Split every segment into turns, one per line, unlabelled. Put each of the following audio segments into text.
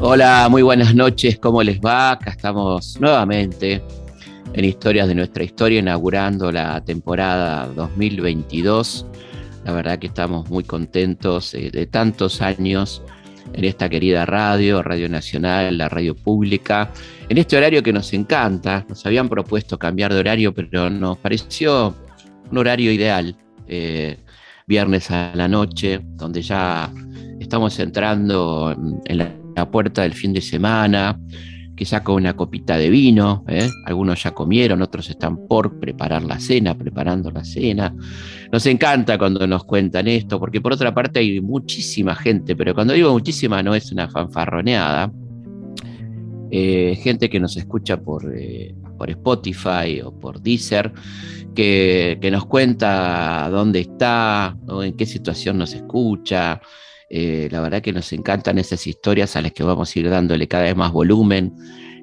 Hola, muy buenas noches, ¿cómo les va? Acá estamos nuevamente en Historias de nuestra historia, inaugurando la temporada 2022. La verdad que estamos muy contentos eh, de tantos años en esta querida radio, Radio Nacional, la radio pública, en este horario que nos encanta. Nos habían propuesto cambiar de horario, pero nos pareció un horario ideal. Eh, viernes a la noche, donde ya estamos entrando en la puerta del fin de semana, que saca una copita de vino, ¿eh? algunos ya comieron, otros están por preparar la cena, preparando la cena. Nos encanta cuando nos cuentan esto, porque por otra parte hay muchísima gente, pero cuando digo muchísima no es una fanfarroneada, eh, gente que nos escucha por, eh, por Spotify o por Deezer, que, nos cuenta dónde está, en qué situación nos escucha, eh, la verdad que nos encantan esas historias a las que vamos a ir dándole cada vez más volumen,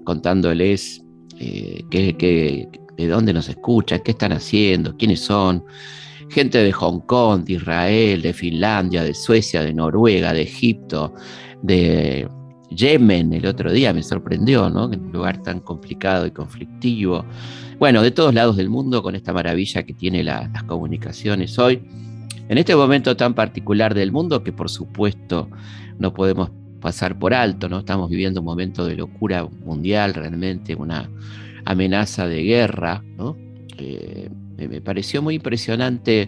contándoles eh, de dónde nos escuchan, qué están haciendo, quiénes son. Gente de Hong Kong, de Israel, de Finlandia, de Suecia, de Noruega, de Egipto, de Yemen. El otro día me sorprendió, ¿no? En un lugar tan complicado y conflictivo. Bueno, de todos lados del mundo, con esta maravilla que tiene las comunicaciones hoy en este momento tan particular del mundo que por supuesto no podemos pasar por alto, ¿no? Estamos viviendo un momento de locura mundial, realmente una amenaza de guerra, ¿no? Eh, me pareció muy impresionante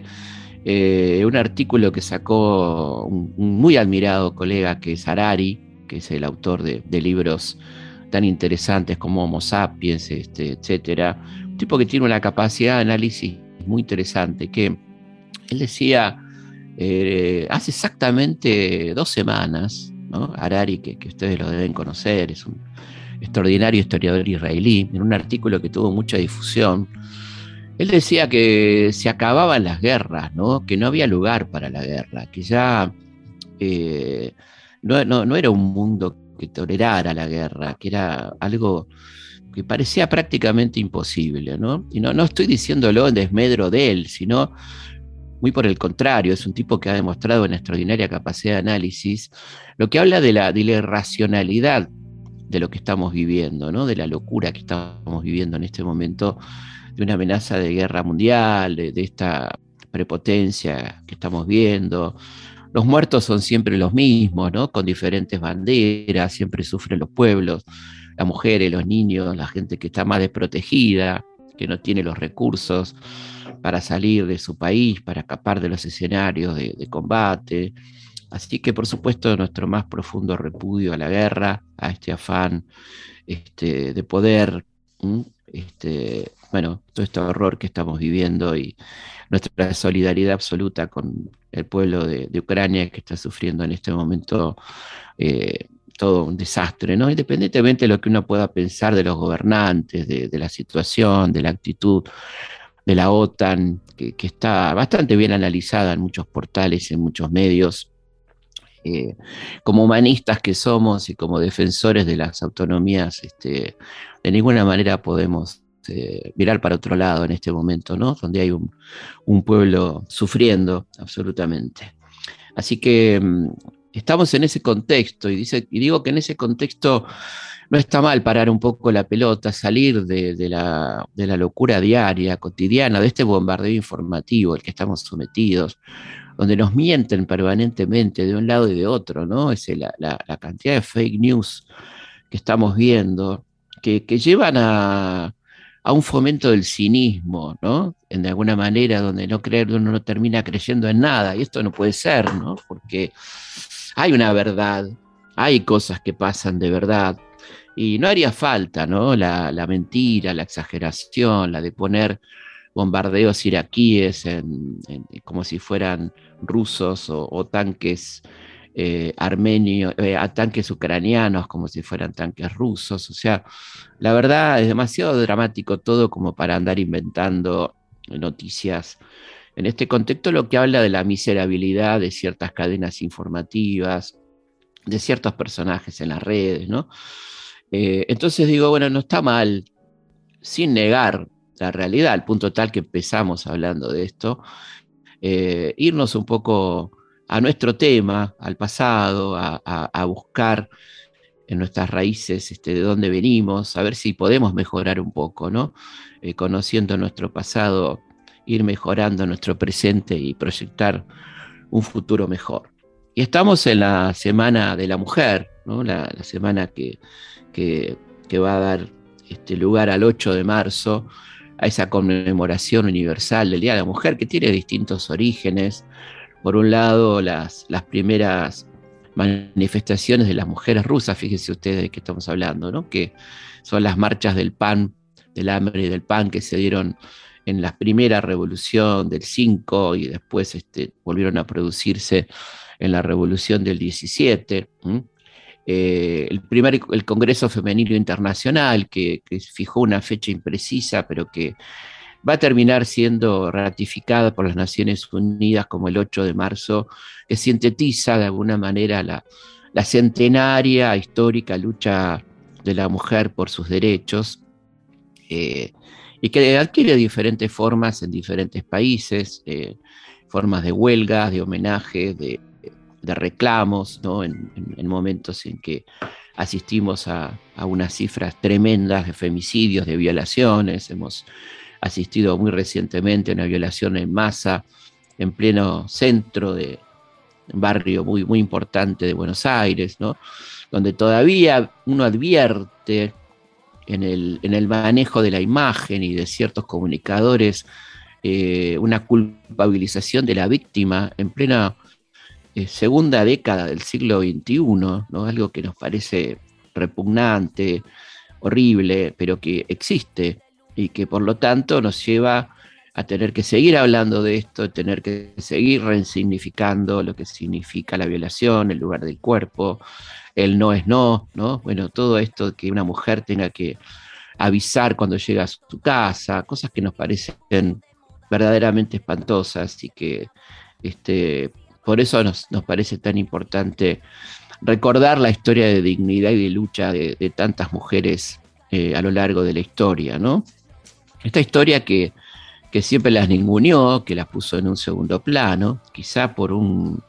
eh, un artículo que sacó un, muy admirado colega que es Harari, que es el autor de, libros tan interesantes como Homo sapiens, este, etcétera. Tipo que tiene una capacidad de análisis muy interesante, que él decía, eh, hace exactamente dos semanas, ¿no? Harari, que, ustedes lo deben conocer, es un extraordinario historiador israelí, en un artículo que tuvo mucha difusión, él decía que se acababan las guerras, que no había lugar para la guerra, que ya eh, no, era un mundo que tolerara la guerra, que era algo que parecía prácticamente imposible. ¿no? Y no, no estoy diciéndolo en desmedro de él, sino muy por el contrario, es un tipo que ha demostrado una extraordinaria capacidad de análisis, lo que habla de la, irracionalidad de lo que estamos viviendo, ¿no? de la locura que estamos viviendo en este momento, de una amenaza de guerra mundial, de, esta prepotencia que estamos viendo. Los muertos son siempre los mismos, ¿no? con diferentes banderas, siempre sufren los pueblos, las mujeres, los niños, la gente que está más desprotegida, que no tiene los recursos para salir de su país, para escapar de los escenarios de, combate. Así que, por supuesto, nuestro más profundo repudio a la guerra, a este afán este, de poder, este, bueno, todo este horror que estamos viviendo y nuestra solidaridad absoluta con el pueblo de, Ucrania que está sufriendo en este momento eh, todo un desastre. Independientemente de lo que uno pueda pensar de los gobernantes, de, la situación, de la actitud de la OTAN, que, está bastante bien analizada en muchos portales, en muchos medios. Eh, como humanistas que somos y como defensores de las autonomías, este, de ninguna manera podemos eh, mirar para otro lado en este momento. Donde hay un, pueblo sufriendo absolutamente. Así que mm, estamos en ese contexto y, dice, y digo que en ese contexto no está mal parar un poco la pelota, salir de, la, locura diaria, cotidiana, de este bombardeo informativo al que estamos sometidos, donde nos mienten permanentemente de un lado y de otro, ¿no? Es la, cantidad de fake news que estamos viendo, que, llevan a, un fomento del cinismo, ¿no? En de alguna manera, donde no creer, uno no termina creyendo en nada, y esto no puede ser, ¿no? Porque hay una verdad, hay cosas que pasan de verdad, y no haría falta, ¿no? La, mentira, la exageración, la de poner bombardeos iraquíes como si fueran rusos o, tanques eh, armenios, eh, tanques ucranianos como si fueran tanques rusos. O sea, la verdad es demasiado dramático todo como para andar inventando noticias. En este contexto lo que habla de la miserabilidad de ciertas cadenas informativas, de ciertos personajes en las redes, ¿no? Eh, entonces digo, bueno, no está mal, sin negar la realidad, al punto tal que empezamos hablando de esto, eh, irnos un poco a nuestro tema, al pasado, a, buscar en nuestras raíces este, de dónde venimos, a ver si podemos mejorar un poco, ¿no? Eh, conociendo nuestro pasado, ir mejorando nuestro presente y proyectar un futuro mejor. Y estamos en la Semana de la Mujer, ¿no? la, semana que, que, va a dar este, lugar al 8 de marzo, a esa conmemoración universal del Día de la Mujer, que tiene distintos orígenes. Por un lado, las, las primeras manifestaciones de las mujeres rusas, fíjense ustedes de qué estamos hablando, ¿no? que son las marchas del pan, del hambre y del pan que se dieron en la primera revolución del 5 y después este, volvieron a producirse en la revolución del 17. Eh, el primer el Congreso Femenino Internacional, que, fijó una fecha imprecisa, pero que va a terminar siendo ratificada por las Naciones Unidas como el 8 de marzo, que sintetiza de alguna manera la, centenaria histórica lucha de la mujer por sus derechos. Eh, y que adquiere diferentes formas en diferentes países, eh, formas de huelgas, de homenajes, de, reclamos, ¿no? en, momentos en que asistimos a, unas cifras tremendas de femicidios, de violaciones, hemos asistido muy recientemente a una violación en masa en pleno centro de un barrio muy, muy importante de Buenos Aires, ¿no? donde todavía uno advierte en el, manejo de la imagen y de ciertos comunicadores eh, una culpabilización de la víctima en plena eh, segunda década del siglo XXI, ¿no? algo que nos parece repugnante, horrible, pero que existe y que por lo tanto nos lleva a tener que seguir hablando de esto, tener que seguir resignificando lo que significa la violación, el lugar del cuerpo, el no es no, ¿no? Bueno, todo esto que una mujer tenga que avisar cuando llega a su casa, cosas que nos parecen verdaderamente espantosas y que este, por eso nos, parece tan importante recordar la historia de dignidad y de lucha de, tantas mujeres eh, a lo largo de la historia, ¿no? Esta historia que, que siempre las ninguneó, que las puso en un segundo plano, quizá por un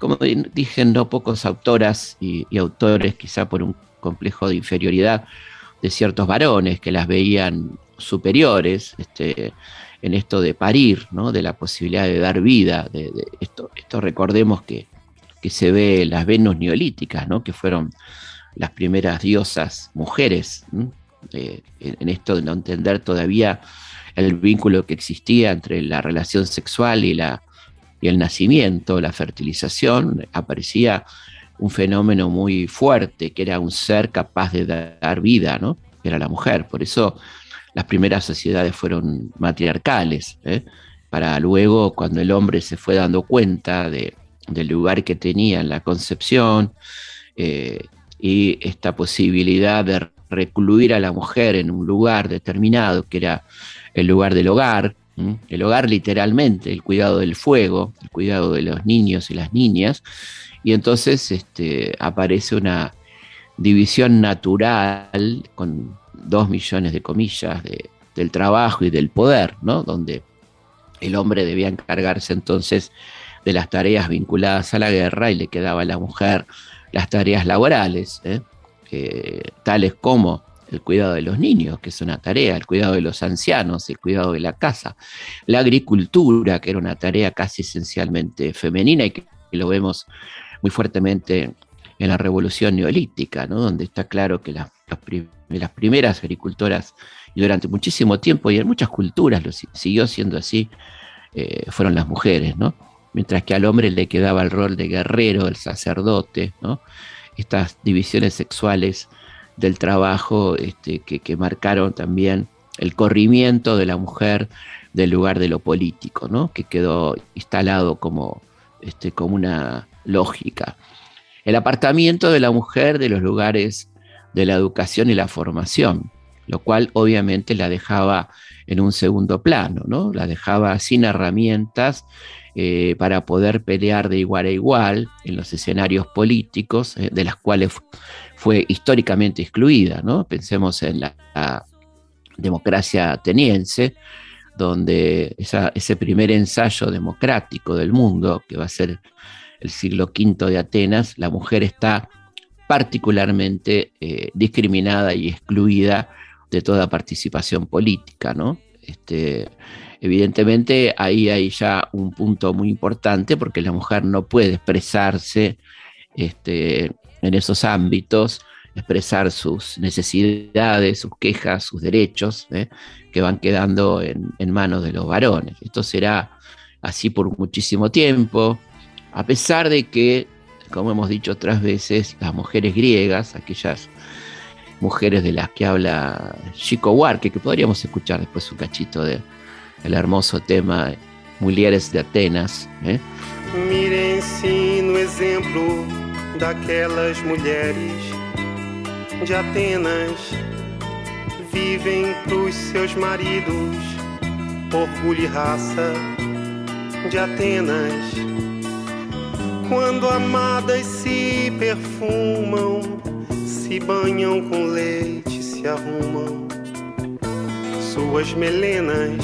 como dije, no pocos autoras y, autores, quizá por un complejo de inferioridad de ciertos varones que las veían superiores este, en esto de parir, ¿no? de la posibilidad de dar vida. De, esto, esto recordemos que, que, se ve las Venus neolíticas, ¿no? que fueron las primeras diosas mujeres, en esto de no entender todavía el vínculo que existía entre la relación sexual y la, y el nacimiento, la fertilización, aparecía un fenómeno muy fuerte, que era un ser capaz de dar vida, ¿no? Era la mujer. Por eso las primeras sociedades fueron matriarcales, ¿eh? para luego, cuando el hombre se fue dando cuenta de, del lugar que tenía en la concepción eh, y esta posibilidad de recluir a la mujer en un lugar determinado, que era el lugar del hogar, el hogar literalmente, el cuidado del fuego, el cuidado de los niños y las niñas, y entonces este, aparece una división natural con dos millones de comillas del trabajo y del poder, ¿no? donde el hombre debía encargarse entonces de las tareas vinculadas a la guerra y le quedaba a la mujer las tareas laborales, ¿eh? tales como el cuidado de los niños, que es una tarea, el cuidado de los ancianos, el cuidado de la casa, la agricultura, que era una tarea casi esencialmente femenina y que lo vemos muy fuertemente en la revolución neolítica, ¿no? donde está claro que las, primeras agricultoras, y durante muchísimo tiempo y en muchas culturas lo siguió siendo así, eh, fueron las mujeres, ¿no? mientras que al hombre le quedaba el rol de guerrero, el sacerdote, ¿no? estas divisiones sexuales del trabajo este, que, marcaron también el corrimiento de la mujer del lugar de lo político, ¿no? que quedó instalado como, este, como una lógica. El apartamiento de la mujer de los lugares de la educación y la formación, lo cual obviamente la dejaba en un segundo plano, ¿no? la dejaba sin herramientas eh, para poder pelear de igual a igual en los escenarios políticos, eh, de las cuales fue históricamente excluida. ¿no? Pensemos en la, democracia ateniense, donde ese primer ensayo democrático del mundo, que va a ser el siglo V de Atenas, la mujer está particularmente eh, discriminada y excluida de toda participación política, ¿no? Este, evidentemente ahí hay ya un punto muy importante porque la mujer no puede expresarse este, en esos ámbitos, expresar sus necesidades, sus quejas, sus derechos, ¿eh? que van quedando en, manos de los varones. Esto será así por muchísimo tiempo, a pesar de que, como hemos dicho otras veces, las mujeres griegas, aquellas mujeres de las que habla Chico Huarque, que podríamos escuchar después un cachito del el hermoso tema Mulheres de Atenas. ¿eh?
Mirem sim no exemplo daquelas mulheres de Atenas, vivem pros seus maridos, orgulho e raça de Atenas. Quando amadas se perfumam, se banham com leite, se arrumam suas melenas.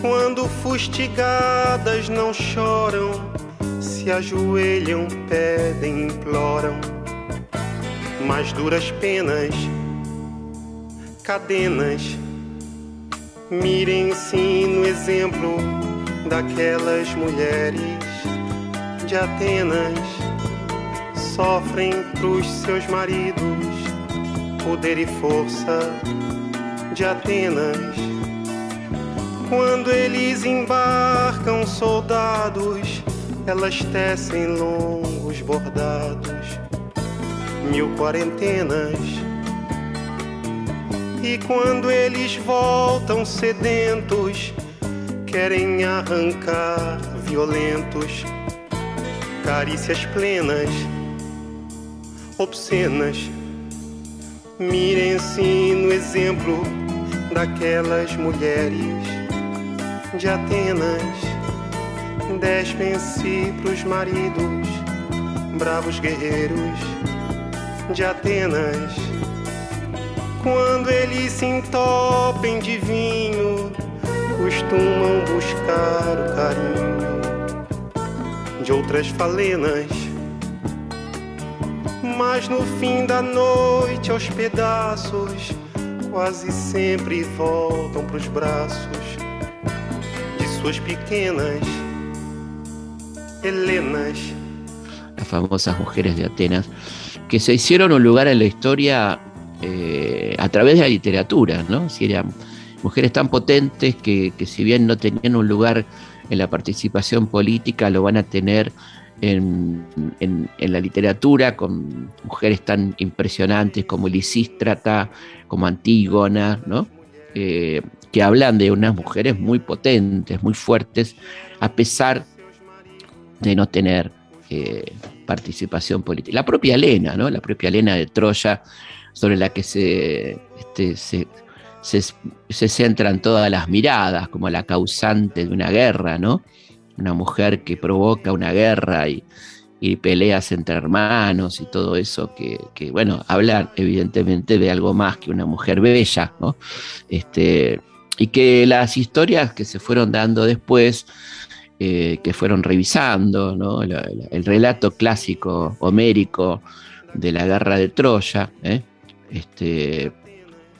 Quando fustigadas não choram, se ajoelham, pedem, imploram mais duras penas, cadenas. Mirem-se no exemplo daquelas mulheres de Atenas sofrem pros seus maridos poder e força de Atenas. Quando eles embarcam soldados, elas tecem longos bordados, mil quarentenas. E quando eles voltam sedentos, querem arrancar violentos carícias plenas, obscenas. Mirem-se no exemplo daquelas mulheres de Atenas. Despem-se pros maridos, bravos guerreiros de Atenas. Quando eles se entopem de vinho, costumam buscar o carinho de outras falenas. Mas no fim da noite, aos pedaços, quase sempre voltam pros braços de suas pequenas.
Las famosas mujeres de Atenas, que se hicieron un lugar en la historia eh, a través de la literatura, ¿no? Si eran mujeres tan potentes que, que si bien no tenían un lugar en la participación política lo van a tener en, la literatura con mujeres tan impresionantes como Lisístrata, como Antígona, ¿no? Eh, que hablan de unas mujeres muy potentes, muy fuertes, a pesar de no tener eh, participación política. La propia Elena, ¿no? la propia Elena de Troya, sobre la que se, este, se se, centran todas las miradas como la causante de una guerra, ¿no? Una mujer que provoca una guerra y, peleas entre hermanos y todo eso, que, bueno, habla evidentemente de algo más que una mujer bella, ¿no? Este, y que las historias que se fueron dando después, eh, que fueron revisando, el, relato clásico homérico de la guerra de Troya, ¿eh? este,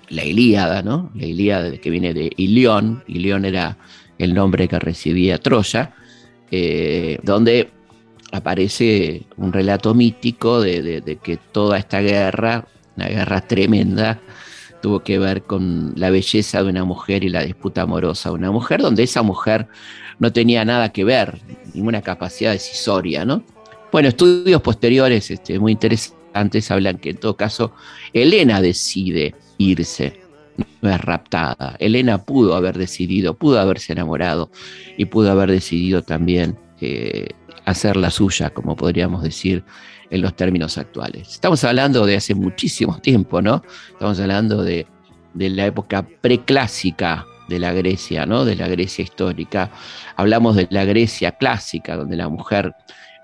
la Ilíada, ¿no? La Ilíada que viene de Ilión, Ilión era el nombre que recibía Troya, eh, donde aparece un relato mítico de, que toda esta guerra, una guerra tremenda, tuvo que ver con la belleza de una mujer y la disputa amorosa de una mujer, donde esa mujer no tenía nada que ver, ninguna capacidad decisoria, ¿no? Bueno, estudios posteriores este, muy interesantes hablan que en todo caso Elena decide irse, no es raptada. Elena pudo haber decidido, pudo haberse enamorado y pudo haber decidido también eh, hacer la suya, como podríamos decir en los términos actuales. Estamos hablando de hace muchísimo tiempo, ¿no? Estamos hablando de, la época preclásica de la Grecia, ¿no? De la Grecia histórica. Hablamos de la Grecia clásica, donde la mujer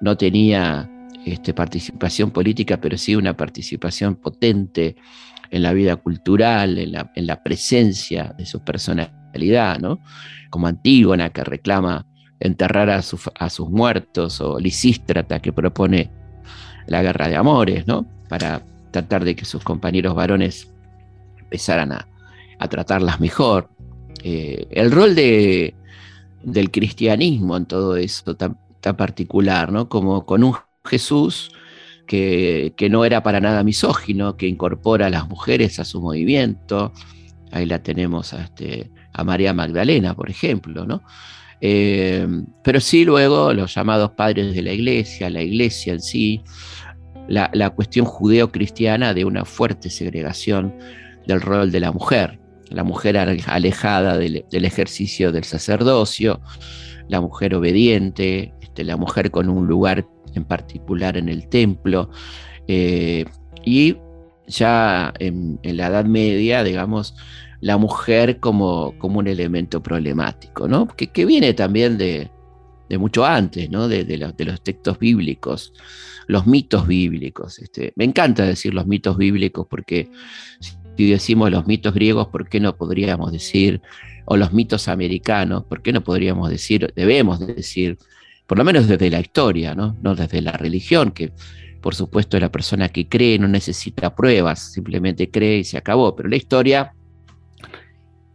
no tenía este, participación política, pero sí una participación potente en la vida cultural, en la, presencia de su personalidad, ¿no? Como Antígona que reclama enterrar a, a, sus muertos, o Lisístrata que propone la guerra de amores, ¿no? Para tratar de que sus compañeros varones empezaran a, tratarlas mejor. Eh, el rol de, del cristianismo en todo eso tan, tan particular, ¿no? Como con un Jesús que, no era para nada misógino, que incorpora a las mujeres a su movimiento. Ahí la tenemos a, este, a María Magdalena, por ejemplo, ¿no? Eh, pero sí luego los llamados padres de la iglesia, la iglesia en sí, la, cuestión judeo-cristiana de una fuerte segregación del rol de la mujer, la mujer alejada del, ejercicio del sacerdocio, la mujer obediente, este, la mujer con un lugar en particular en el templo. Eh, y ya en, la Edad Media, digamos, la mujer como, como un elemento problemático, ¿no? que, viene también de, mucho antes, ¿no? de, los textos bíblicos, los mitos bíblicos. Este, me encanta decir los mitos bíblicos porque si decimos los mitos griegos, ¿por qué no podríamos decir, o los mitos americanos, ¿por qué no podríamos decir, debemos decir por lo menos desde la historia, ¿no? no desde la religión, que por supuesto la persona que cree no necesita pruebas, simplemente cree y se acabó, pero la historia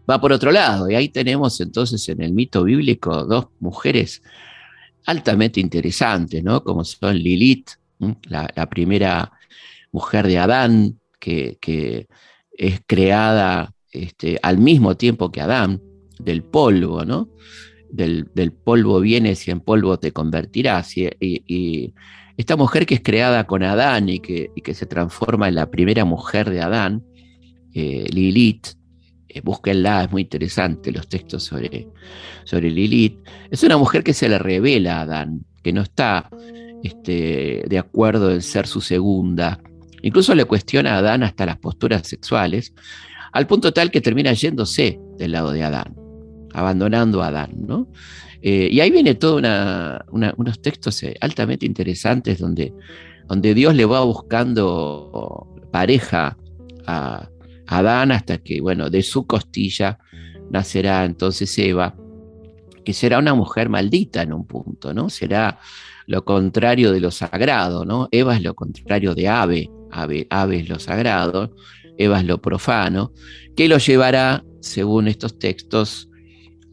va por otro lado, y ahí tenemos entonces en el mito bíblico dos mujeres altamente interesantes, ¿no? como son Lilith, la, primera mujer de Adán, que, es creada este, al mismo tiempo que Adán, del polvo, ¿no? del, polvo vienes y en polvo te convertirás. Y, esta mujer que es creada con Adán y que, se transforma en la primera mujer de Adán, eh, Lilith, eh, búsquenla, es muy interesante los textos sobre, sobre Lilith, es una mujer que se le revela a Adán, que no está este, de acuerdo en ser su segunda. Incluso le cuestiona a Adán hasta las posturas sexuales, al punto tal que termina yéndose del lado de Adán abandonando a Adán. ¿no? Eh, y ahí viene todos unos textos eh, altamente interesantes donde, donde Dios le va buscando pareja a, Adán hasta que, bueno, de su costilla nacerá entonces Eva, que será una mujer maldita en un punto, ¿no? Será lo contrario de lo sagrado, ¿no? Eva es lo contrario de ave, ave, es lo sagrado, Eva es lo profano, que lo llevará, según estos textos,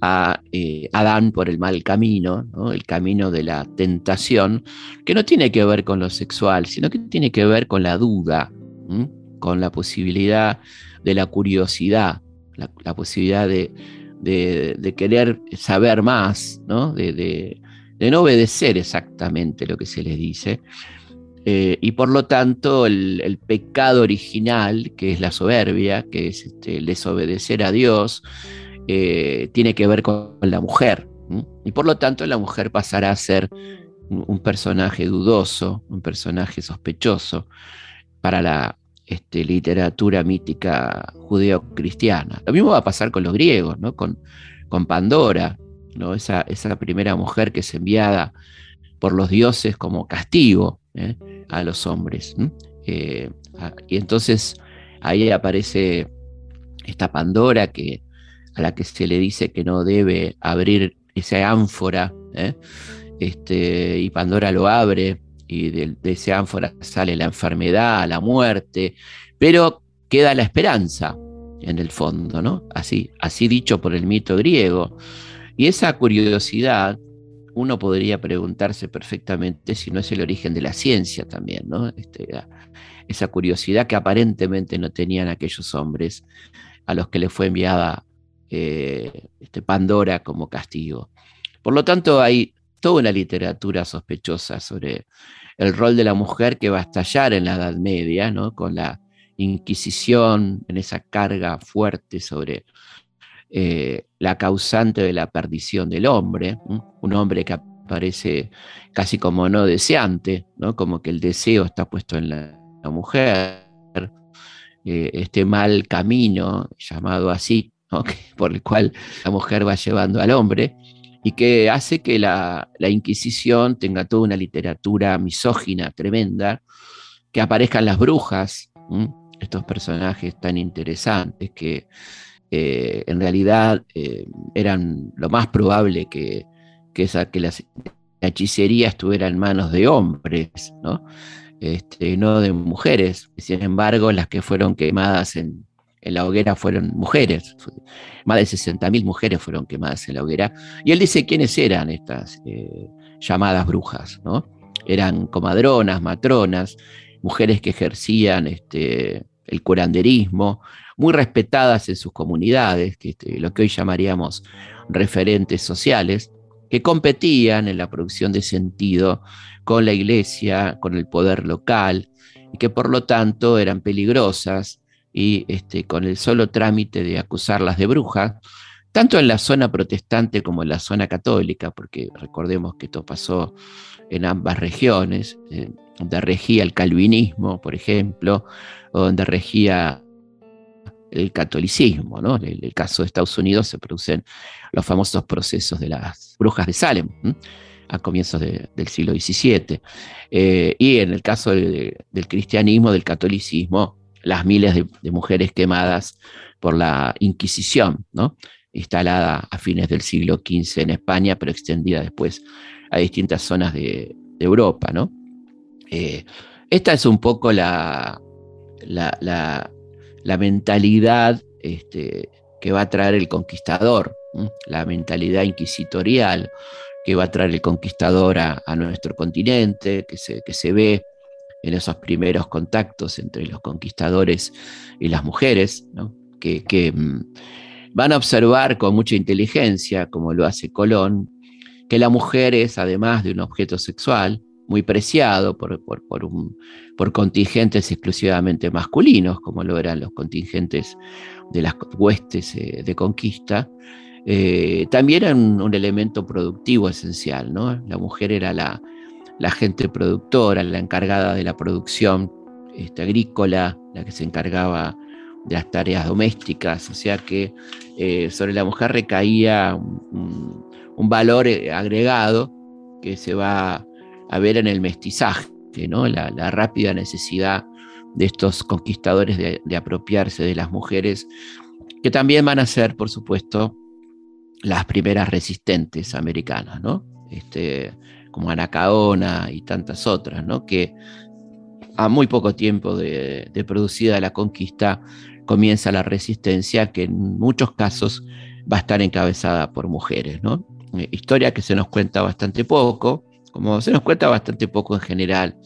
a eh, Adán por el mal camino, el camino de la tentación, que no tiene que ver con lo sexual, sino que tiene que ver con la duda, con la posibilidad de la curiosidad, la, posibilidad de, querer saber más, De, no obedecer exactamente lo que se les dice. Eh, y por lo tanto el, pecado original, que es la soberbia, que es este, el desobedecer a Dios, eh, tiene que ver con la mujer. Y por lo tanto la mujer pasará a ser un, personaje dudoso, un personaje sospechoso para la este, literatura mítica judeo-cristiana. Lo mismo va a pasar con los griegos, ¿no? con, con Pandora, ¿no? esa, esa primera mujer que es enviada por los dioses como castigo ¿eh? a los hombres. Eh, y entonces ahí aparece esta Pandora que a la que se le dice que no debe abrir esa ánfora, ¿eh? este, y Pandora lo abre, y de, esa ánfora sale la enfermedad, la muerte, pero queda la esperanza en el fondo, ¿no? Así, así dicho por el mito griego. Y esa curiosidad, uno podría preguntarse perfectamente si no es el origen de la ciencia también, ¿no? Este, esa curiosidad que aparentemente no tenían aquellos hombres a los que les fue enviada eh, este, Pandora como castigo. Por lo tanto, hay toda una literatura sospechosa sobre el rol de la mujer que va a estallar en la Edad Media, ¿no? con la Inquisición, en esa carga fuerte sobre eh, la causante de la perdición del hombre, un hombre que aparece casi como no deseante, ¿no? como que el deseo está puesto en la, mujer, eh, este mal camino llamado así, por el cual la mujer va llevando al hombre, y que hace que la, Inquisición tenga toda una literatura misógina tremenda, que aparezcan las brujas, estos personajes tan interesantes que eh, en realidad eh, eran lo más probable que, que, que la, hechicería estuviera en manos de hombres, ¿no? Este, no de mujeres. Sin embargo, las que fueron quemadas en, en la hoguera fueron mujeres. Más de 60.000 mujeres fueron quemadas en la hoguera. Y él dice quiénes eran estas eh, llamadas brujas, ¿no? Eran comadronas, matronas, mujeres que ejercían este, el curanderismo, muy respetadas en sus comunidades, que, este, lo que hoy llamaríamos referentes sociales, que competían en la producción de sentido con la iglesia, con el poder local, y que por lo tanto eran peligrosas y este, con el solo trámite de acusarlas de brujas, tanto en la zona protestante como en la zona católica, porque recordemos que esto pasó en ambas regiones, eh, donde regía el calvinismo, por ejemplo, o donde regía el catolicismo. ¿no? En el, caso de Estados Unidos se producen los famosos procesos de las brujas de Salem. a comienzos del siglo XVII. Eh, y en el caso del cristianismo, del catolicismo, las miles de, mujeres quemadas por la Inquisición, instalada a fines del siglo XV en España, pero extendida después a distintas zonas de, Europa. ¿no? Eh, esta es un poco la, la, mentalidad este, que va a traer el conquistador, la mentalidad inquisitorial que va a traer el conquistador a, nuestro continente, que se, que se ve en esos primeros contactos entre los conquistadores y las mujeres, que, mm, van a observar con mucha inteligencia, como lo hace Colón, que la mujer es, además de un objeto sexual, muy preciado por, por, contingentes exclusivamente masculinos, como lo eran los contingentes de las huestes eh, de conquista, eh, también era un, elemento productivo esencial. ¿no? La mujer era la, la gente productora, la encargada de la producción este, agrícola, la que se encargaba de las tareas domésticas, o sea que eh, sobre la mujer recaía un, valor eh, agregado que se va a ver en el mestizaje, ¿no? la, rápida necesidad de estos conquistadores de, apropiarse de las mujeres, que también van a ser, por supuesto, las primeras resistentes americanas, ¿no? Este, como Anacaona y tantas otras, ¿no? que a muy poco tiempo de, producida la conquista comienza la resistencia que en muchos casos va a estar encabezada por mujeres. ¿no? Eh, historia que se nos cuenta bastante poco, como se nos cuenta bastante poco en general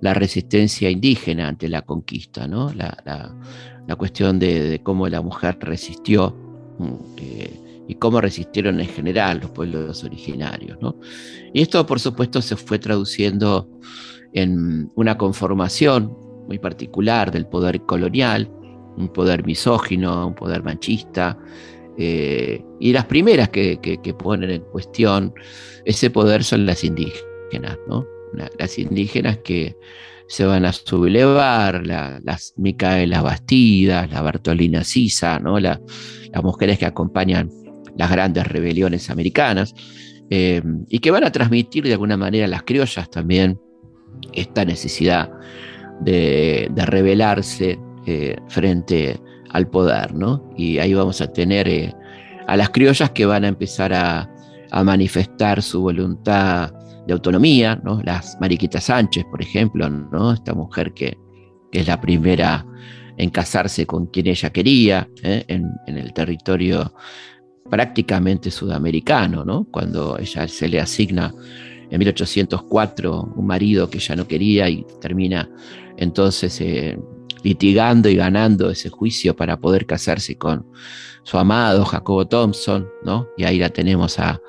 la resistencia indígena ante la conquista, ¿no? la, cuestión de, cómo la mujer resistió. Mm, eh, y cómo resistieron en general los pueblos originarios. Y esto, por supuesto, se fue traduciendo en una conformación muy particular del poder colonial, un poder misógino, un poder machista, eh, y las primeras que, ponen en cuestión ese poder son las indígenas, ¿no? las indígenas que se van a sublevar, las Micaelas Bastidas, la Bartolina Sisa, ¿no? las mujeres que acompañan las grandes rebeliones americanas, eh, y que van a transmitir de alguna manera a las criollas también esta necesidad de, rebelarse eh, frente al poder, ¿no? Y ahí vamos a tener eh, a las criollas que van a empezar a, manifestar su voluntad de autonomía, ¿no? Las Mariquita Sánchez, por ejemplo, ¿no? Esta mujer que, es la primera en casarse con quien ella quería en, en, el territorio prácticamente sudamericano, ¿no? cuando ella se le asigna en 1804 un marido que ella no quería y termina entonces eh, litigando y ganando ese juicio para poder casarse con su amado Jacobo Thompson, ¿no? y ahí la tenemos a,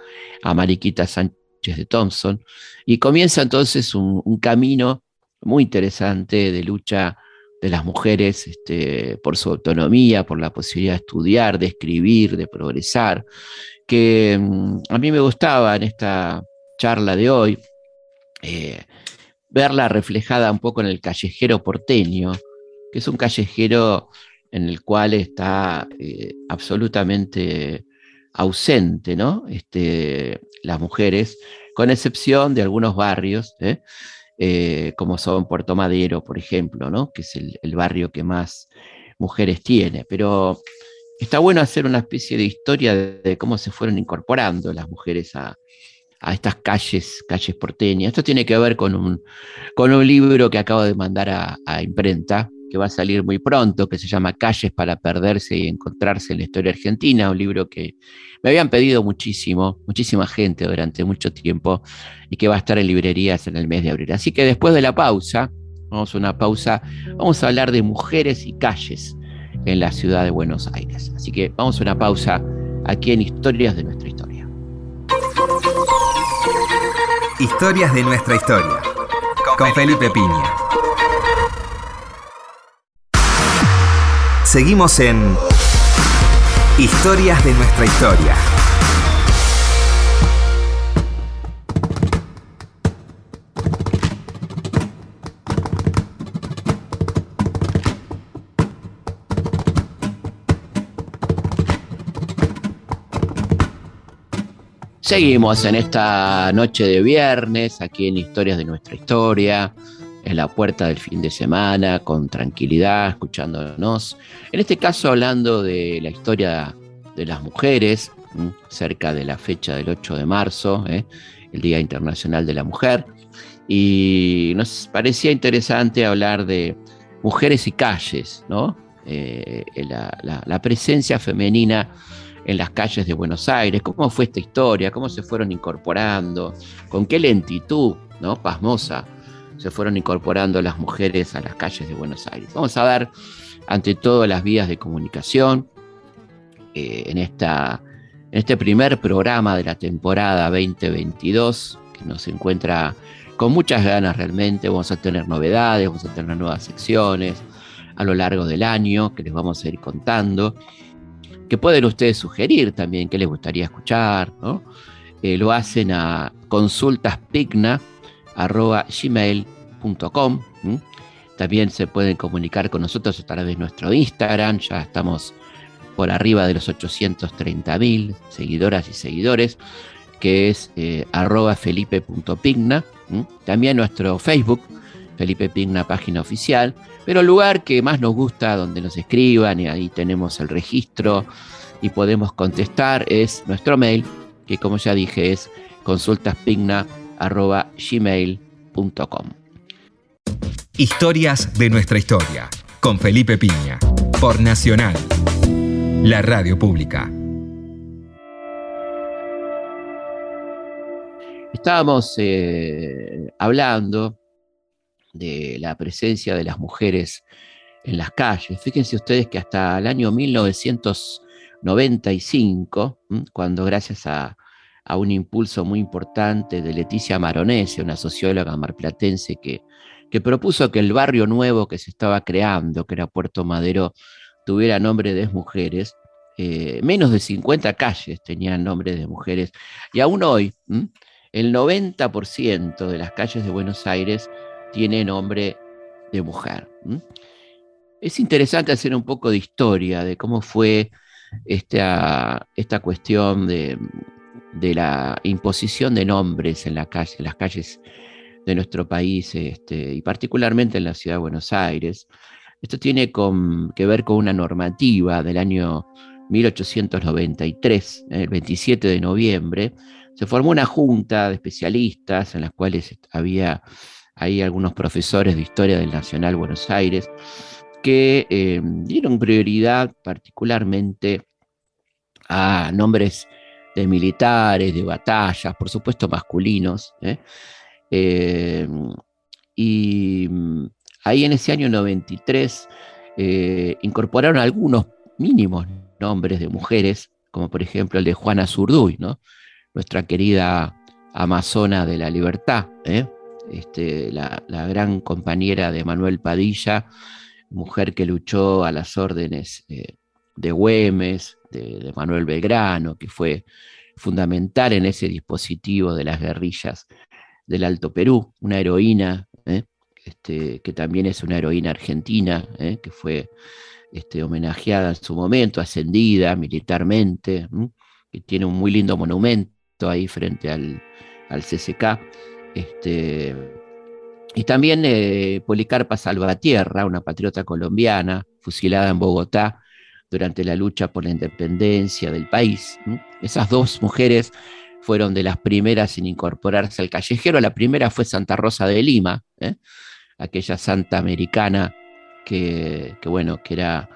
Mariquita Sánchez de Thompson, y comienza entonces un camino muy interesante de lucha de las mujeres este, por su autonomía, por la posibilidad de estudiar, de escribir, de progresar, que mm, a mí me gustaba en esta charla de hoy eh, verla reflejada un poco en el callejero porteño, que es un callejero en el cual está eh, absolutamente ausente, ¿no? Este, las mujeres, con excepción de algunos barrios, ¿eh? Eh, como son Puerto Madero, por ejemplo, ¿no? Que es el, barrio que más mujeres tiene. Pero está bueno hacer una especie de historia de, cómo se fueron incorporando las mujeres a, estas calles, calles porteñas. Esto tiene que ver con un, con un libro que acabo de mandar a, a imprenta, que va a salir muy pronto, que se llama Calles para perderse y encontrarse en la historia argentina, un libro que me habían pedido muchísimo, muchísima gente durante mucho tiempo y que va a estar en librerías en el mes de abril. Así que después de la pausa, vamos a una pausa, vamos a hablar de mujeres y calles en la ciudad de Buenos Aires. Así que vamos a una pausa aquí en Historias de nuestra historia.
Historias de nuestra historia. Con Felipe Piña. Seguimos en Historias de nuestra historia.
Seguimos en esta noche de viernes, aquí en Historias de nuestra historia en la puerta del fin de semana, con tranquilidad, escuchándonos. En este caso hablando de la historia de las mujeres, cerca de la fecha del 8 de marzo, ¿eh? el Día Internacional de la Mujer. Y nos parecía interesante hablar de mujeres y calles, ¿no? Eh, la, presencia femenina en las calles de Buenos Aires, cómo fue esta historia, cómo se fueron incorporando, con qué lentitud, ¿no? Pasmosa se fueron incorporando las mujeres a las calles de Buenos Aires. Vamos a ver, ante todo, las vías de comunicación eh, en, esta, en este primer programa de la temporada 2022, que nos encuentra con muchas ganas realmente. Vamos a tener novedades, vamos a tener nuevas secciones a lo largo del año que les vamos a ir contando. Que pueden ustedes sugerir también qué les gustaría escuchar, eh, lo hacen a consultaspigna.gmail.com también se pueden comunicar con nosotros a través de nuestro Instagram, ya estamos por arriba de los 830 mil seguidoras y seguidores, que es eh, arroba felipe.pigna. También nuestro Facebook, Felipe Pigna, página oficial. Pero el lugar que más nos gusta, donde nos escriban y ahí tenemos el registro y podemos contestar, es nuestro mail, que como ya dije es consultaspigna.gmail.com.
Historias de nuestra historia, con Felipe Piña, por Nacional, la radio pública.
Estábamos eh, hablando de la presencia de las mujeres en las calles. Fíjense ustedes que hasta el año 1995, cuando gracias a, a un impulso muy importante de Leticia Maronese, una socióloga marplatense que que propuso que el barrio nuevo que se estaba creando, que era Puerto Madero, tuviera nombre de mujeres. Eh, menos de 50 calles tenían nombre de mujeres. Y aún hoy, el 90% de las calles de Buenos Aires tiene nombre de mujer. Es interesante hacer un poco de historia de cómo fue esta, esta cuestión de, de la imposición de nombres en las calles de nuestro país este, y particularmente en la ciudad de Buenos Aires. Esto tiene que ver con una normativa del año 1893, el 27 de noviembre. Se formó una junta de especialistas en las cuales había algunos profesores de historia del Nacional Buenos Aires que eh, dieron prioridad particularmente a nombres de militares, de batallas, por supuesto masculinos, ¿eh? Eh, y mm, ahí en ese año 93 eh, incorporaron algunos mínimos nombres de mujeres, como por ejemplo el de Juana Zurduy, ¿no? nuestra querida amazona de la libertad, este, la, gran compañera de Manuel Padilla, mujer que luchó a las órdenes de Güemes, de Manuel Belgrano, que fue fundamental en ese dispositivo de las guerrillas del Alto Perú, una heroína, ¿eh? este, que también es una heroína argentina, ¿eh? que fue este, homenajeada en su momento, ascendida militarmente, que tiene un muy lindo monumento ahí frente al, al CCK. Este, y también eh, Policarpa Salvatierra, una patriota colombiana, fusilada en Bogotá durante la lucha por la independencia del país. Esas dos mujeres fueron de las primeras en incorporarse al callejero. La primera fue Santa Rosa de Lima, ¿eh? aquella santa americana que, bueno, que era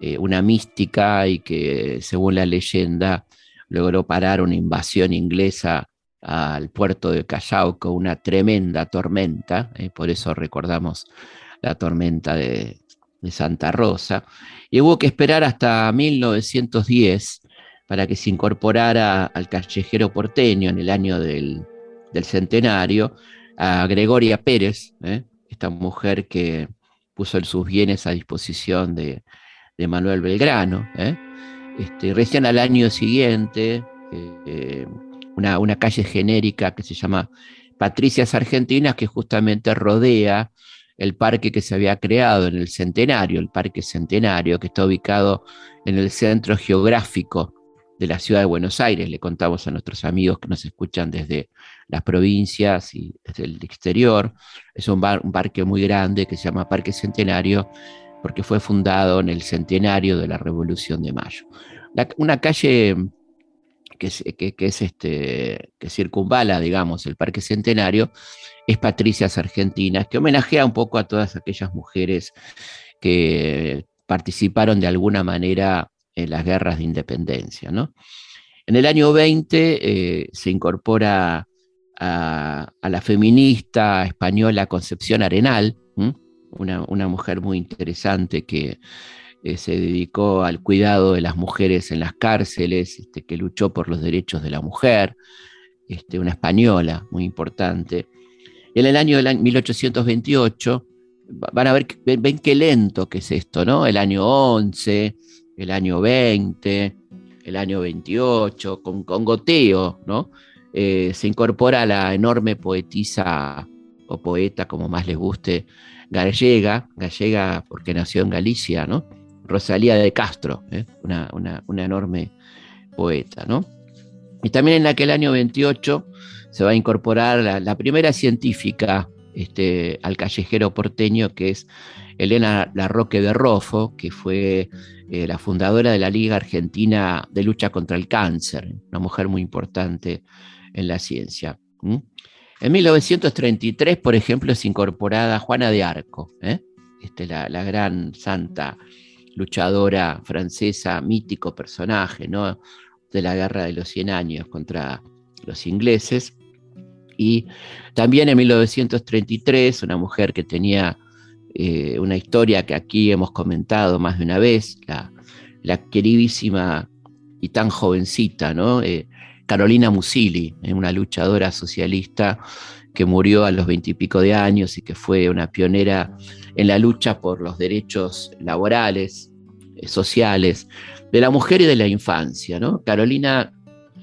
eh, una mística y que, según la leyenda, logró parar una invasión inglesa al puerto de Callao con una tremenda tormenta, eh, por eso recordamos la tormenta de, Santa Rosa, y hubo que esperar hasta 1910 para que se incorporara al callejero porteño en el año del, centenario a Gregoria Pérez, eh, esta mujer que puso sus bienes a disposición de, Manuel Belgrano. Eh. Este, recién al año siguiente, una, calle genérica que se llama Patricias Argentinas, que justamente rodea el parque que se había creado en el Centenario, el Parque Centenario, que está ubicado en el centro geográfico de la ciudad de Buenos Aires. Le contamos a nuestros amigos que nos escuchan desde las provincias y desde el exterior. Es un, parque muy grande que se llama Parque Centenario porque fue fundado en el centenario de la Revolución de Mayo. una calle que, es este, que circunvala, digamos, el Parque Centenario, es Patricias Argentinas, que homenajea un poco a todas aquellas mujeres que participaron de alguna manera en las guerras de independencia. ¿no? En el año 20 eh, se incorpora a, la feminista española Concepción Arenal, una, una, mujer muy interesante que eh, se dedicó al cuidado de las mujeres en las cárceles, este, que luchó por los derechos de la mujer, este, una española muy importante. En el año 1828, van a ver, ven, qué lento que es esto, ¿no? El año 11, el año 20, el año 28, con, goteo, ¿no? Eh, se incorpora la enorme poetisa o poeta, como más les guste, gallega, gallega porque nació en Galicia, ¿no? Rosalía de Castro, ¿eh? una, enorme poeta. ¿no? Y también en aquel año 28 se va a incorporar la, primera científica este, al callejero porteño, que es Elena Larroque de Rofo, que fue eh, la fundadora de la Liga Argentina de Lucha contra el Cáncer, una mujer muy importante en la ciencia. En 1933, por ejemplo, es incorporada Juana de Arco, ¿eh? este, la, gran santa luchadora francesa, mítico personaje, ¿no? De la guerra de los 100 años contra los ingleses. Y también en 1933, una mujer que tenía eh, una historia que aquí hemos comentado más de una vez, la, queridísima y tan jovencita, ¿no? Eh, Carolina Musili, eh, una luchadora socialista que murió a los veintipico de años y que fue una pionera en la lucha por los derechos laborales, sociales, de la mujer y de la infancia. ¿no? Carolina,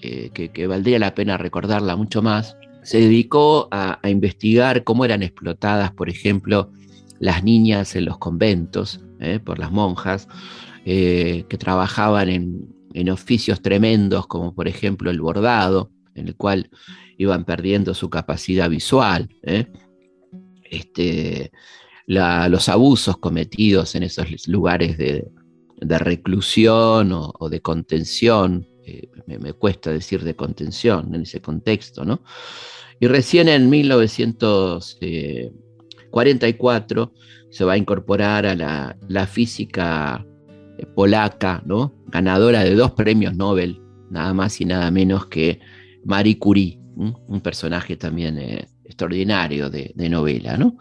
eh, que, valdría la pena recordarla mucho más, se dedicó a, investigar cómo eran explotadas, por ejemplo, las niñas en los conventos ¿eh? por las monjas, que trabajaban en, oficios tremendos como por ejemplo el bordado, en el cual iban perdiendo su capacidad visual. ¿eh? Este, los abusos cometidos en esos lugares de, reclusión o, de contención, eh, me, cuesta decir de contención en ese contexto, ¿no? Y recién en 1944 se va a incorporar a la, la física eh, polaca, ¿no? Ganadora de dos premios Nobel, nada más y nada menos que Marie Curie, un personaje también eh, extraordinario de, novela. ¿no?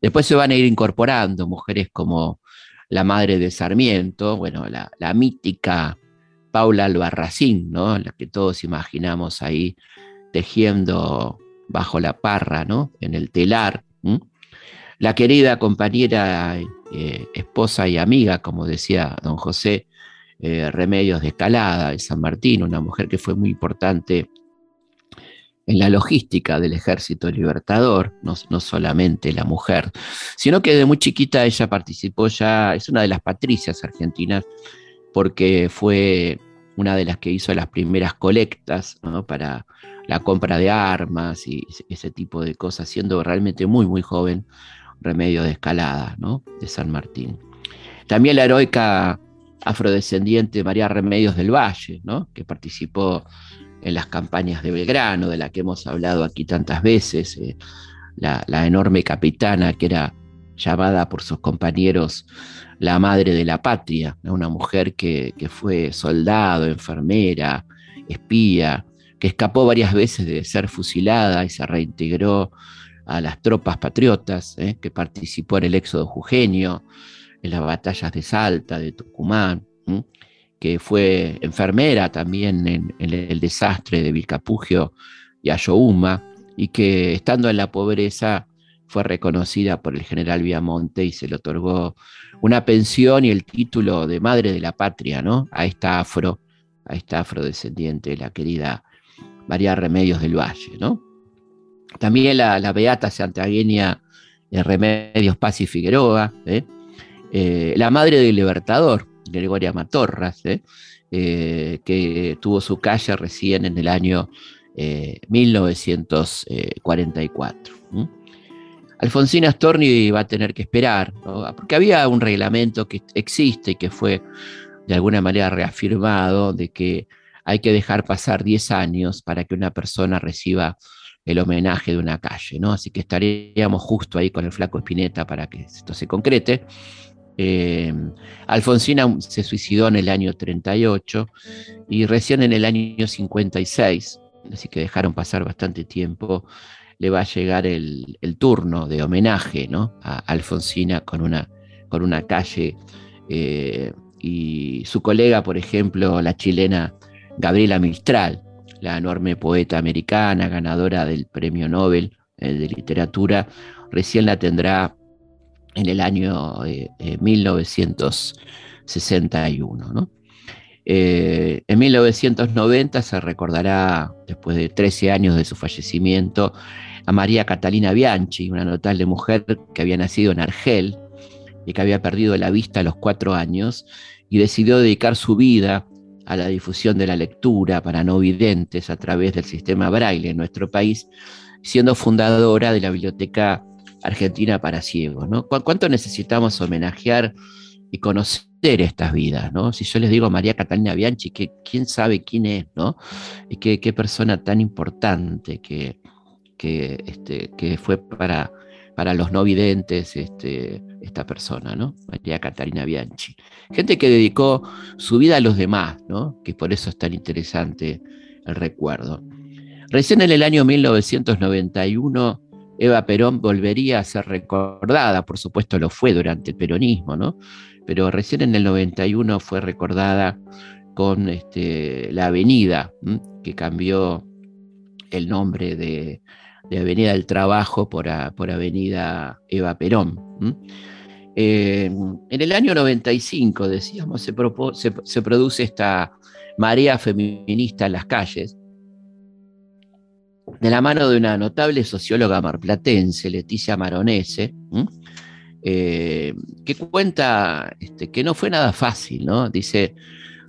Después se van a ir incorporando mujeres como la madre de Sarmiento, bueno, la, mítica Paula Albarracín, ¿no? la que todos imaginamos ahí tejiendo bajo la parra, ¿no? en el telar. La querida compañera, eh, esposa y amiga, como decía don José, eh, Remedios de Escalada, de San Martín, una mujer que fue muy importante en la logística del ejército libertador, no, solamente la mujer, sino que de muy chiquita ella participó ya, es una de las patricias argentinas, porque fue una de las que hizo las primeras colectas para la compra de armas y ese tipo de cosas, siendo realmente muy, muy joven, Remedio de Escalada, ¿no? de San Martín. También la heroica afrodescendiente María Remedios del Valle, ¿no? que participó en las campañas de Belgrano, de la que hemos hablado aquí tantas veces, eh, la, enorme capitana que era llamada por sus compañeros la madre de la patria, una mujer que, fue soldado, enfermera, espía, que escapó varias veces de ser fusilada y se reintegró a las tropas patriotas, ¿eh? que participó en el éxodo jujeño, en las batallas de Salta, de Tucumán, que fue enfermera también en, el desastre de Vilcapugio y Ayohuma, y que estando en la pobreza fue reconocida por el general Viamonte y se le otorgó una pensión y el título de madre de la patria, ¿no? A esta afro, a esta afrodescendiente, la querida María Remedios del Valle, ¿no? También la, beata santiagueña de Remedios Paz y Figueroa, ¿eh? Eh, la madre del Libertador, Gregoria Matorras, ¿eh? que tuvo su calle recién en el año 1944. Alfonsina Storni va a tener que esperar, porque había un reglamento que existe y que fue de alguna manera reafirmado de que hay que dejar pasar 10 años para que una persona reciba el homenaje de una calle, ¿no? Así que estaríamos justo ahí con el flaco Espineta para que esto se concrete. Eh, Alfonsina se suicidó en el año 38 y recién en el año 56, así que dejaron pasar bastante tiempo, le va a llegar el, turno de homenaje ¿no? a Alfonsina con una, con una calle. Eh, y su colega, por ejemplo, la chilena Gabriela Mistral, la enorme poeta americana, ganadora del Premio Nobel eh, de Literatura, recién la tendrá en el año 1961. Eh, en 1990 se recordará, después de 13 años de su fallecimiento, a María Catalina Bianchi, una notable mujer que había nacido en Argel y que había perdido la vista a los cuatro años y decidió dedicar su vida a la difusión de la lectura para no videntes a través del sistema braille en nuestro país, siendo fundadora de la Biblioteca Argentina para Ciegos. ¿no? ¿Cuánto necesitamos homenajear y conocer estas vidas? ¿no? Si yo les digo María Catalina Bianchi, que, ¿quién sabe quién es? ¿no? Y qué, persona tan importante que, que, este, que fue para, para los no videntes este, esta persona, ¿no? María Catalina Bianchi. Gente que dedicó su vida a los demás, ¿no? Que por eso es tan interesante el recuerdo. Recién en el año 1991, Eva Perón volvería a ser recordada, por supuesto lo fue durante el peronismo, ¿no? Pero recién en el 91 fue recordada con este, la avenida, que cambió el nombre de, Avenida del Trabajo por, por Avenida Eva Perón. Eh, en el año 95, decíamos, se, se, produce esta marea feminista en las calles, de la mano de una notable socióloga marplatense, Leticia Maronese, eh, que cuenta este, que no fue nada fácil, ¿no? Dice,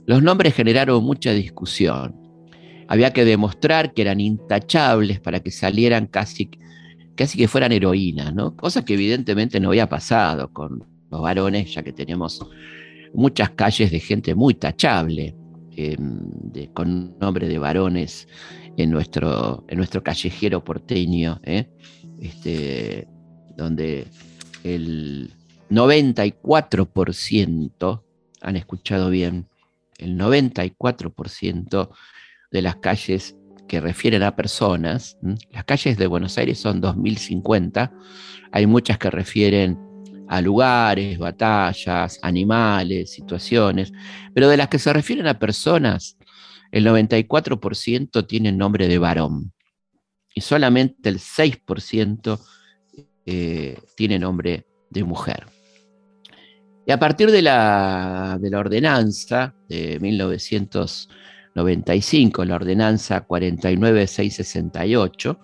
los nombres generaron mucha discusión. Había que demostrar que eran intachables para que salieran casi casi que fueran heroínas, ¿no? Cosa que evidentemente no había pasado con los varones, ya que tenemos muchas calles de gente muy tachable, em, con nombre de varones en nuestro, en nuestro callejero porteño, ¿eh? este, donde el 94%, han escuchado bien, el 94% de las calles que refieren a personas. Las calles de Buenos Aires son 2050. Hay muchas que refieren a lugares, batallas, animales, situaciones, pero de las que se refieren a personas, el 94% tienen nombre de varón y solamente el 6% eh, tiene nombre de mujer. Y a partir de la, de la ordenanza de 1900 95, la ordenanza 49668,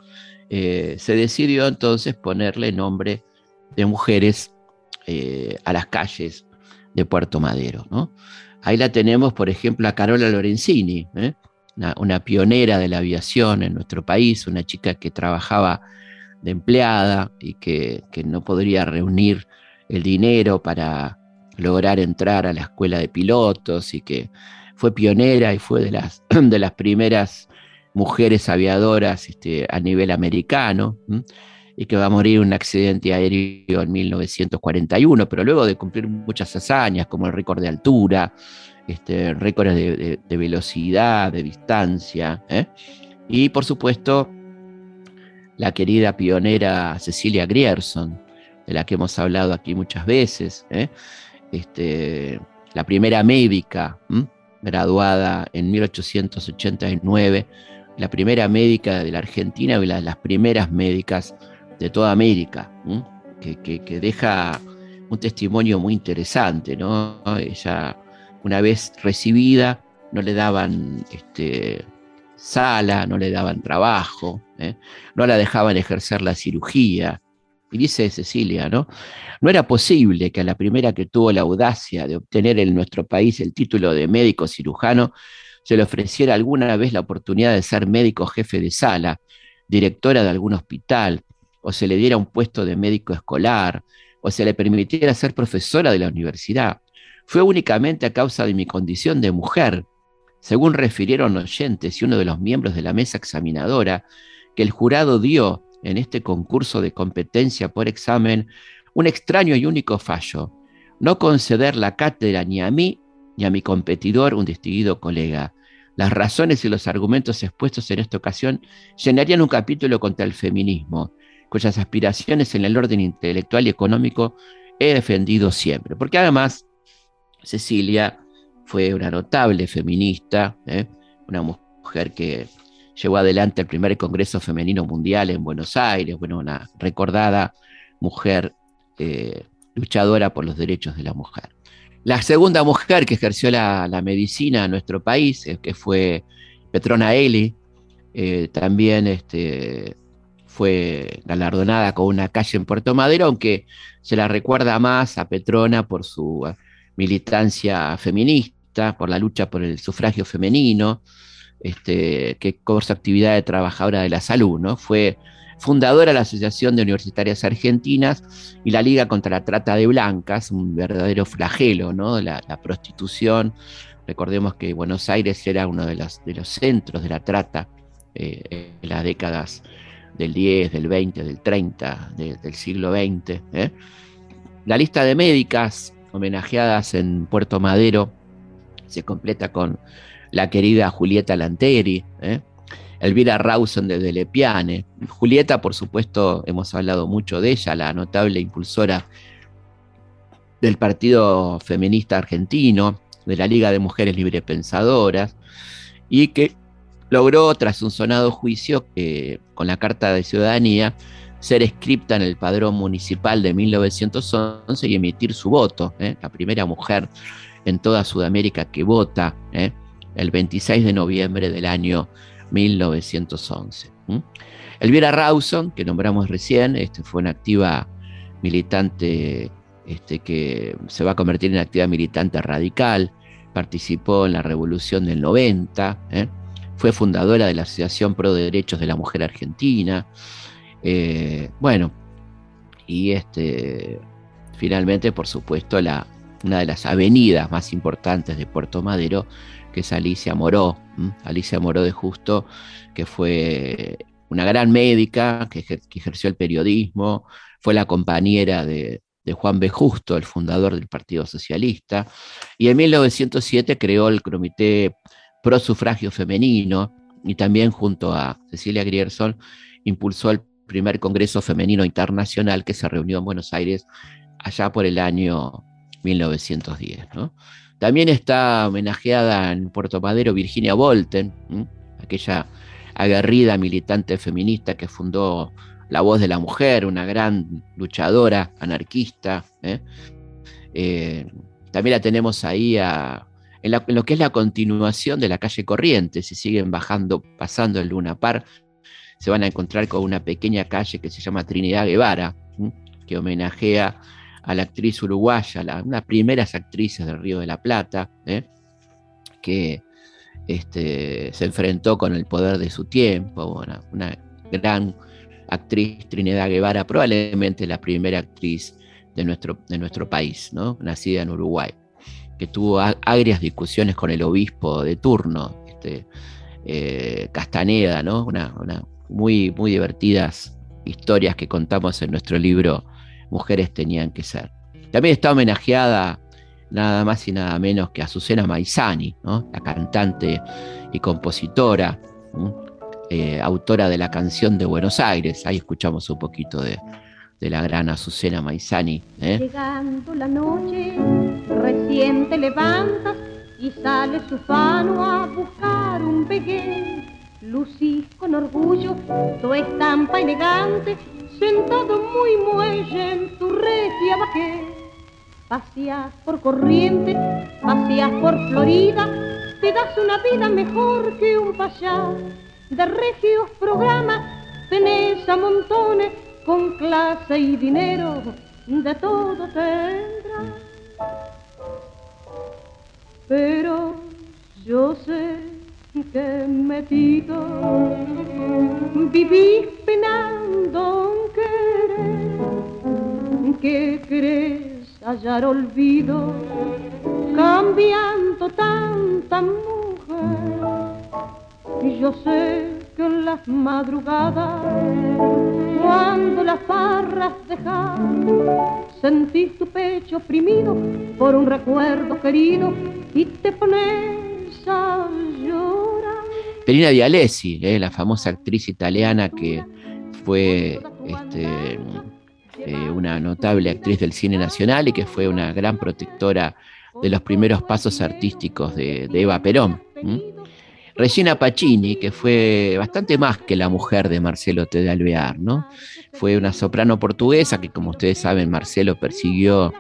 eh, se decidió entonces ponerle nombre de mujeres eh, a las calles de Puerto Madero. Ahí la tenemos, por ejemplo, a Carola Lorenzini, ¿eh? una, pionera de la aviación en nuestro país, una chica que trabajaba de empleada y que, no podría reunir el dinero para lograr entrar a la escuela de pilotos y que fue pionera y fue de las, de las primeras mujeres aviadoras este, a nivel americano y que va a morir en un accidente aéreo en 1941, pero luego de cumplir muchas hazañas como el récord de altura, este, récords de, velocidad, de distancia, ¿eh? y por supuesto la querida pionera Cecilia Grierson, de la que hemos hablado aquí muchas veces, ¿eh? este, la primera médica graduada en 1889, la primera médica de la Argentina y las primeras médicas de toda América, que, deja un testimonio muy interesante. ¿no? Ella, una vez recibida, no le daban este, sala, no le daban trabajo, ¿eh? no la dejaban ejercer la cirugía. Y dice Cecilia, ¿no? No era posible que a la primera que tuvo la audacia de obtener en nuestro país el título de médico cirujano se le ofreciera alguna vez la oportunidad de ser médico jefe de sala, directora de algún hospital, o se le diera un puesto de médico escolar, o se le permitiera ser profesora de la universidad. Fue únicamente a causa de mi condición de mujer, según refirieron oyentes y uno de los miembros de la mesa examinadora, que el jurado dio en este concurso de competencia por examen un extraño y único fallo, no conceder la cátedra ni a mí ni a mi competidor, un distinguido colega. Las razones y los argumentos expuestos en esta ocasión llenarían un capítulo contra el feminismo, cuyas aspiraciones en el orden intelectual y económico he defendido siempre. Porque además, Cecilia fue una notable feminista, ¿eh? una mujer que llevó adelante el primer Congreso Femenino Mundial en Buenos Aires, bueno, una recordada mujer eh, luchadora por los derechos de la mujer. La segunda mujer que ejerció la, medicina en nuestro país, eh, que fue Petrona Eli, también este, fue galardonada con una calle en Puerto Madero, aunque se la recuerda más a Petrona por su eh, militancia feminista, por la lucha por el sufragio femenino, este, que su actividad de trabajadora de la salud, ¿no? Fue fundadora de la Asociación de Universitarias Argentinas y la Liga contra la Trata de Blancas, un verdadero flagelo, ¿no? La, prostitución. Recordemos que Buenos Aires era uno de los, de los centros de la trata eh, en las décadas del 10, del 20, del 30, del siglo XX. ¿eh? La lista de médicas homenajeadas en Puerto Madero se completa con la querida Julieta Lanteri, ¿eh? Elvira Rawson de Lepiane. Julieta, por supuesto, hemos hablado mucho de ella, la notable impulsora del Partido Feminista Argentino, de la Liga de Mujeres Librepensadoras, y que logró, tras un sonado juicio con la Carta de Ciudadanía, ser escripta en el padrón municipal de 1911 y emitir su voto, ¿eh? la primera mujer en toda Sudamérica que vota ¿eh? el 26 de noviembre del año 1911. Elvira Rawson, que nombramos recién, este, fue una activa militante este, que se va a convertir en activa militante radical, participó en la revolución del 90, fue fundadora de la Asociación Pro Derechos de la Mujer Argentina. Eh, bueno, y este, finalmente, por supuesto, la, una de las avenidas más importantes de Puerto Madero, que es Alicia Moró, Alicia Moró de Justo, que fue una gran médica que, ejerció el periodismo, fue la compañera de, de Juan B. Justo, el fundador del Partido Socialista, y en 1907 creó el Comité pro sufragio femenino y también junto a Cecilia Grierson impulsó el primer Congreso Femenino Internacional que se reunió en Buenos Aires allá por el año 1910. También está homenajeada en Puerto Madero Virginia Bolten, aquella aguerrida militante feminista que fundó La Voz de la Mujer, una gran luchadora anarquista. ¿eh? Eh, también la tenemos ahí a en, lo que es la continuación de la calle Corrientes, si siguen bajando, pasando el Luna Par, se van a encontrar con una pequeña calle que se llama Trinidad Guevara, que homenajea a la actriz uruguaya, la, una de las primeras actrices del Río de la Plata, ¿eh? que este, se enfrentó con el poder de su tiempo, una gran actriz Trinidad Guevara, probablemente la primera actriz de nuestro, de nuestro país, ¿no? nacida en Uruguay, que tuvo agrias discusiones con el obispo de turno, este, eh, Castaneda, ¿no? Una, muy, muy divertidas historias que contamos en nuestro libro Mujeres tenían que ser. También está homenajeada nada más y nada menos que Azucena Maizani, ¿no? la cantante y compositora, eh, autora de la canción de Buenos Aires. Ahí escuchamos un poquito de, la gran Azucena Maizani.
¿eh? Llegando la noche, recién te levantas y sales ufano a buscar un pegué. Lucís con orgullo tu estampa elegante, sentado muy muelle en tu regia bajé. Paseas por corriente, paseas por Florida, te das una vida mejor que un payá de regios programas tenés a montones con clase y dinero, de todo tendrás. Pero yo sé que metido vivís penando en querer, que crees hallar olvido cambiando tanta mujer yo sé las madrugadas, cuando las parras dejan, sentís tu pecho oprimido por un recuerdo querido y te pones a llorar.
Perina Vialesi, eh, la famosa actriz italiana que fue este, eh, una notable actriz del cine nacional y que fue una gran protectora de los primeros pasos artísticos de, Eva Perón. Regina Pacini, que fue bastante más que la mujer de Marcelo T. de ¿no? Fue una soprano portuguesa que, como ustedes saben, Marcelo persiguió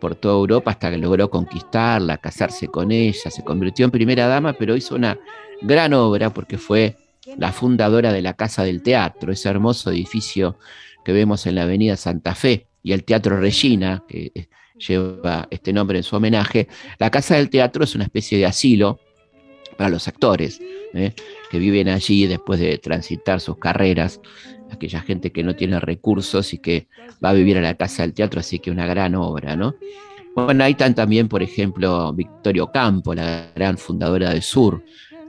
por toda Europa hasta que logró conquistarla, casarse con ella, se convirtió en primera dama, pero hizo una gran obra porque fue la fundadora de la Casa del Teatro, ese hermoso edificio que vemos en la Avenida Santa Fe, y el Teatro Regina, que lleva este nombre en su homenaje. La Casa del Teatro es una especie de asilo para los actores ¿eh? que viven allí después de transitar sus carreras, aquella gente que no tiene recursos y que va a vivir a la casa del teatro, así que una gran obra, ¿no? Bueno, ahí están también, por ejemplo, Victorio Campo, la gran fundadora del Sur,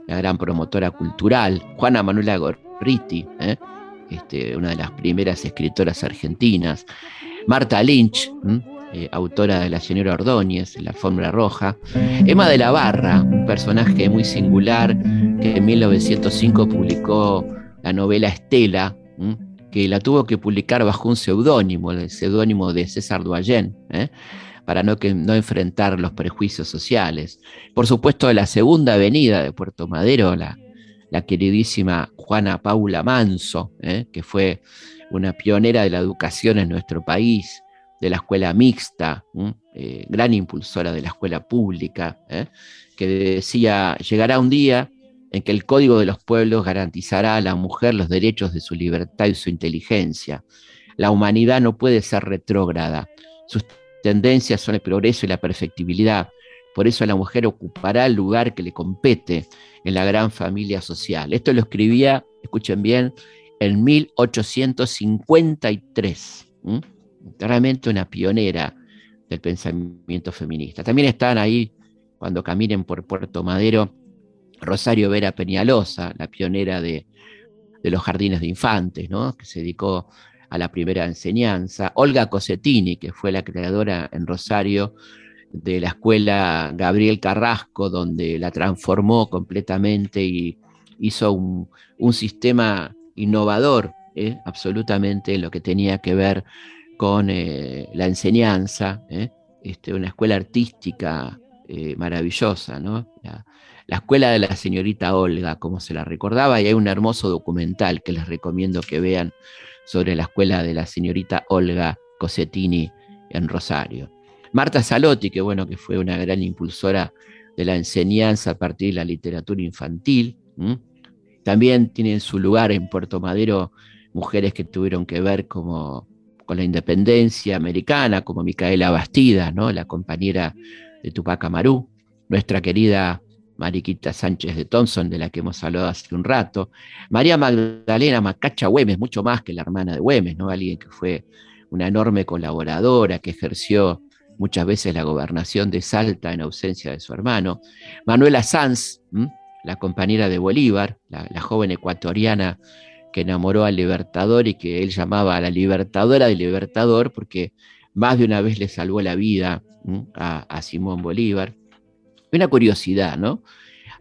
la gran promotora cultural, Juana Manuela Gorriti, ¿eh? este, una de las primeras escritoras argentinas, Marta Lynch, eh, autora de La Señora Ordóñez, La Fórmula Roja. Emma de la Barra, un personaje muy singular que en 1905 publicó la novela Estela, que la tuvo que publicar bajo un seudónimo, el seudónimo de César Duallén, ¿eh? para no, que, no enfrentar los prejuicios sociales. Por supuesto, la segunda avenida de Puerto Madero, la, la queridísima Juana Paula Manso, ¿eh? que fue una pionera de la educación en nuestro país, de la escuela mixta, eh, gran impulsora de la escuela pública, ¿eh? que decía, llegará un día en que el Código de los Pueblos garantizará a la mujer los derechos de su libertad y su inteligencia. La humanidad no puede ser retrógrada. Sus tendencias son el progreso y la perfectibilidad. Por eso la mujer ocupará el lugar que le compete en la gran familia social. Esto lo escribía, escuchen bien, en 1853 realmente una pionera del pensamiento feminista. También están ahí, cuando caminen por Puerto Madero, Rosario Vera Peñalosa, la pionera de, los jardines de infantes, ¿no? que se dedicó a la primera enseñanza. Olga Cosetini, que fue la creadora en Rosario de la escuela Gabriel Carrasco, donde la transformó completamente y hizo un, sistema innovador, ¿eh? absolutamente lo que tenía que ver con eh, la enseñanza, ¿eh? este, una escuela artística eh, maravillosa. La, escuela de la señorita Olga, como se la recordaba, y hay un hermoso documental que les recomiendo que vean sobre la escuela de la señorita Olga Cosettini en Rosario. Marta Salotti, que bueno, que fue una gran impulsora de la enseñanza a partir de la literatura infantil. También tienen su lugar en Puerto Madero mujeres que tuvieron que ver como con la independencia americana, como Micaela Bastida, ¿no? la compañera de Tupac Amaru, nuestra querida Mariquita Sánchez de Thompson, de la que hemos hablado hace un rato, María Magdalena Macacha Güemes, mucho más que la hermana de Güemes, ¿no? alguien que fue una enorme colaboradora, que ejerció muchas veces la gobernación de Salta en ausencia de su hermano, Manuela Sanz, la compañera de Bolívar, la, joven ecuatoriana que enamoró al libertador y que él llamaba a la libertadora del libertador porque más de una vez le salvó la vida a, Simón Bolívar. Una curiosidad, ¿no?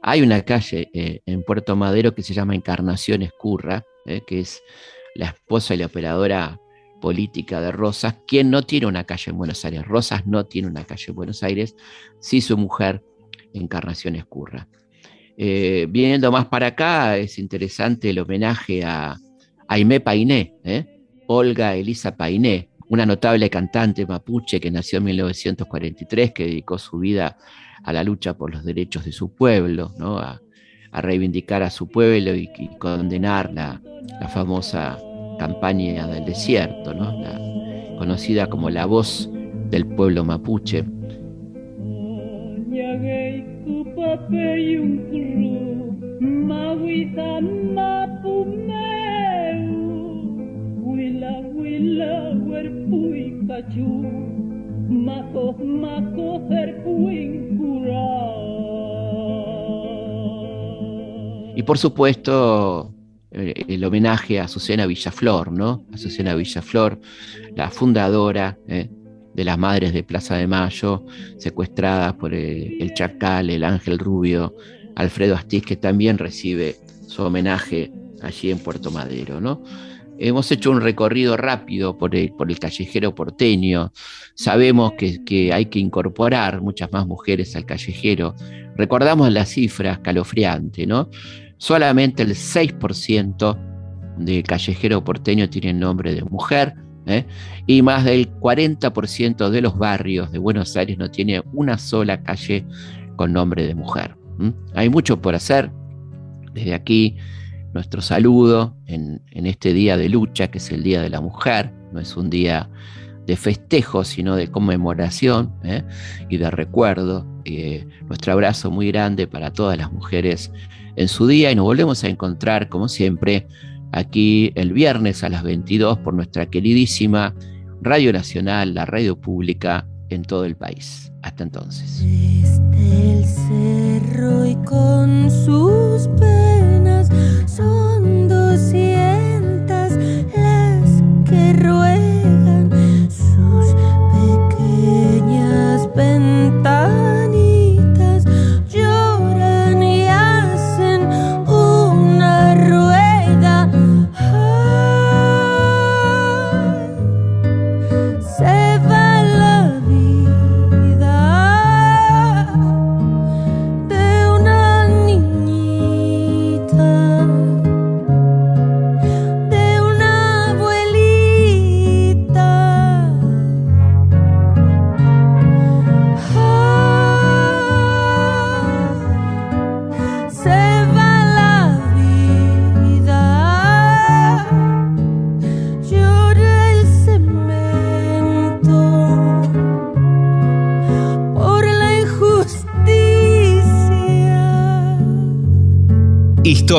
Hay una calle eh, en Puerto Madero que se llama Encarnación Escurra, eh, que es la esposa y la operadora política de Rosas, quien no tiene una calle en Buenos Aires. Rosas no tiene una calle en Buenos Aires, sí su mujer, Encarnación Escurra. Eh, viendo más para acá, es interesante el homenaje a Aimé Painé, ¿eh? Olga Elisa Painé, una notable cantante mapuche que nació en 1943, que dedicó su vida a la lucha por los derechos de su pueblo, ¿no? a, reivindicar a su pueblo y, condenar la, famosa campaña del desierto, ¿no? conocida como la voz del pueblo mapuche y por supuesto, eh, el homenaje a Susana Villaflor, ¿no? A Susana Villaflor, la fundadora eh, de las Madres de Plaza de Mayo, secuestradas por eh, el Chacal, el Ángel Rubio, Alfredo Astiz, que también recibe su homenaje allí en Puerto Madero. ¿no? Hemos hecho un recorrido rápido por el, por el callejero porteño. Sabemos que, que, hay que incorporar muchas más mujeres al callejero. Recordamos la cifra escalofriante, ¿no? Solamente el 6% del callejero porteño tiene nombre de mujer ¿eh? y más del 40% de los barrios de Buenos Aires no tiene una sola calle con nombre de mujer. Hay mucho por hacer. Desde aquí, nuestro saludo en, este día de lucha, que es el Día de la Mujer, no es un día de festejo, sino de conmemoración ¿eh? y de recuerdo. Eh, nuestro abrazo muy grande para todas las mujeres en su día y nos volvemos a encontrar, como siempre, aquí el viernes a las 22 por nuestra queridísima Radio Nacional, la radio pública en todo el país. Hasta entonces.
Desde el cerro y con sus penas son doscientas las que ruegan sus pequeñas ventanas.